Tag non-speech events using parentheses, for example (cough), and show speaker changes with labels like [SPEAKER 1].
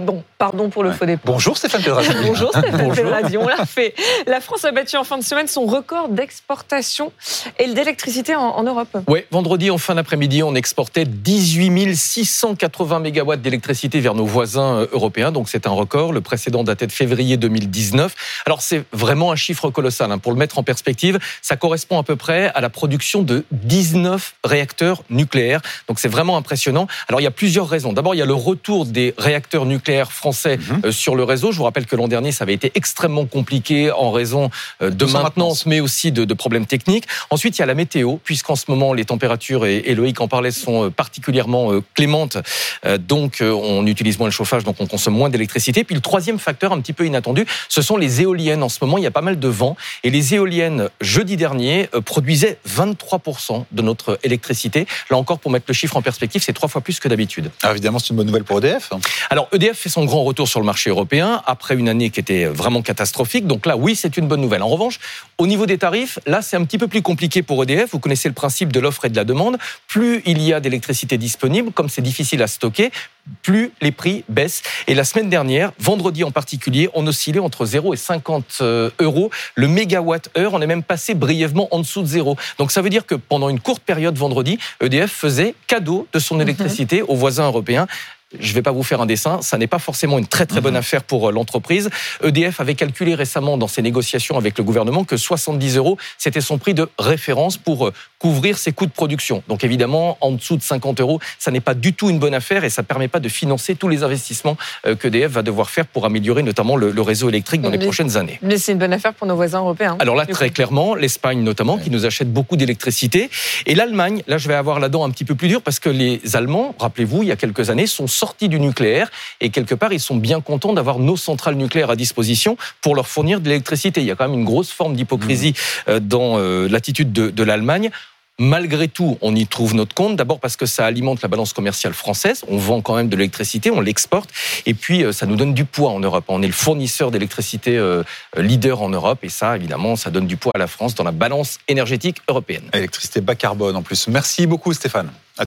[SPEAKER 1] Bon, pardon pour le faux départ.
[SPEAKER 2] Bonjour Stéphane Pellerazzi. (laughs)
[SPEAKER 1] Bonjour Stéphane Pellerazzi, on l'a fait. La France a battu en fin de semaine son record d'exportation et d'électricité en, en, Europe.
[SPEAKER 3] Oui, vendredi en fin d'après-midi, on exportait 18 680 mégawatts d'électricité vers nos voisins euh, européens, donc c'est un record. Le précédent datait de février 2019. Alors c'est vraiment un chiffre colossal. Hein. Pour le mettre en perspective, ça correspond à peu près à la production de 19 réacteurs nucléaires. Donc c'est vraiment impressionnant. Alors il y a plusieurs raisons. D'abord, il y a le retour des réacteurs nucléaires français mhm. euh, sur le réseau. Je vous rappelle que l'an dernier, ça avait été extrêmement compliqué en raison euh, de maintenance, mais aussi de, problèmes techniques. Ensuite, il y a la météo, puisqu'en ce moment, les températures, et, Loïc en parlait, sont euh, particulièrement clémentes. Donc, on utilise moins le chauffage, donc on consomme moins d'électricité. Puis le troisième facteur, un petit peu inattendu, ce sont les éoliennes. En ce moment, il y a pas mal de vent. Et les éoliennes, jeudi dernier, produisaient 23% de notre électricité. Là encore, pour mettre le chiffre en perspective, c'est trois fois plus que d'habitude.
[SPEAKER 2] Alors évidemment, c'est une bonne nouvelle pour EDF.
[SPEAKER 3] Alors EDF fait son grand retour sur le marché européen après une année qui était vraiment catastrophique. Donc là, oui, c'est une bonne nouvelle. En revanche, au niveau des tarifs, là, c'est un petit peu plus compliqué pour EDF. Vous connaissez le principe de l'offre et de la demande. Plus il y a d'électricité disponible, comme c'est difficile à stocker, plus les prix baissent. Et la semaine dernière, vendredi en particulier, on oscillait entre 0 et 50 euh, euros le mégawatt-heure. On est même passé brièvement en dessous de zéro. Donc ça veut dire que pendant une courte période vendredi, EDF faisait cadeau de son mhm. électricité aux voisins européens je ne vais pas vous faire un dessin, ça n'est pas forcément une très très bonne mhm. affaire pour euh, l'entreprise. EDF avait calculé récemment dans ses négociations avec le gouvernement que 70 euros, c'était son prix de référence pour euh, couvrir ses coûts de production. Donc évidemment, en dessous de 50 euros, ça n'est pas du tout une bonne affaire et ça ne permet pas de financer tous les investissements euh, qu'EDF va devoir faire pour améliorer notamment le, réseau électrique dans les prochaines années.
[SPEAKER 1] Mais c'est une bonne affaire pour nos voisins européens.
[SPEAKER 3] Alors là, très clairement, l'Espagne notamment, qui nous achète beaucoup d'électricité. Et l'Allemagne, là je vais avoir la dent un petit peu plus dure parce que les Allemands, rappelez-vous, il y a quelques années, sont sortis du nucléaire et quelque part, ils sont bien contents d'avoir nos centrales nucléaires à disposition pour leur fournir de l'électricité. Il y a quand même une grosse forme d'hypocrisie euh, dans euh, l'attitude de, de l'Allemagne. Malgré tout, on y trouve notre compte. D'abord parce que ça alimente la balance commerciale française. On vend quand même de l'électricité, on l'exporte. Et puis, euh, ça nous donne du poids en Europe. On est le fournisseur d'électricité leader en Europe. Et ça, évidemment, ça donne du poids à la France dans la balance énergétique européenne.
[SPEAKER 2] Électricité bas carbone en plus. Merci beaucoup, Stéphane.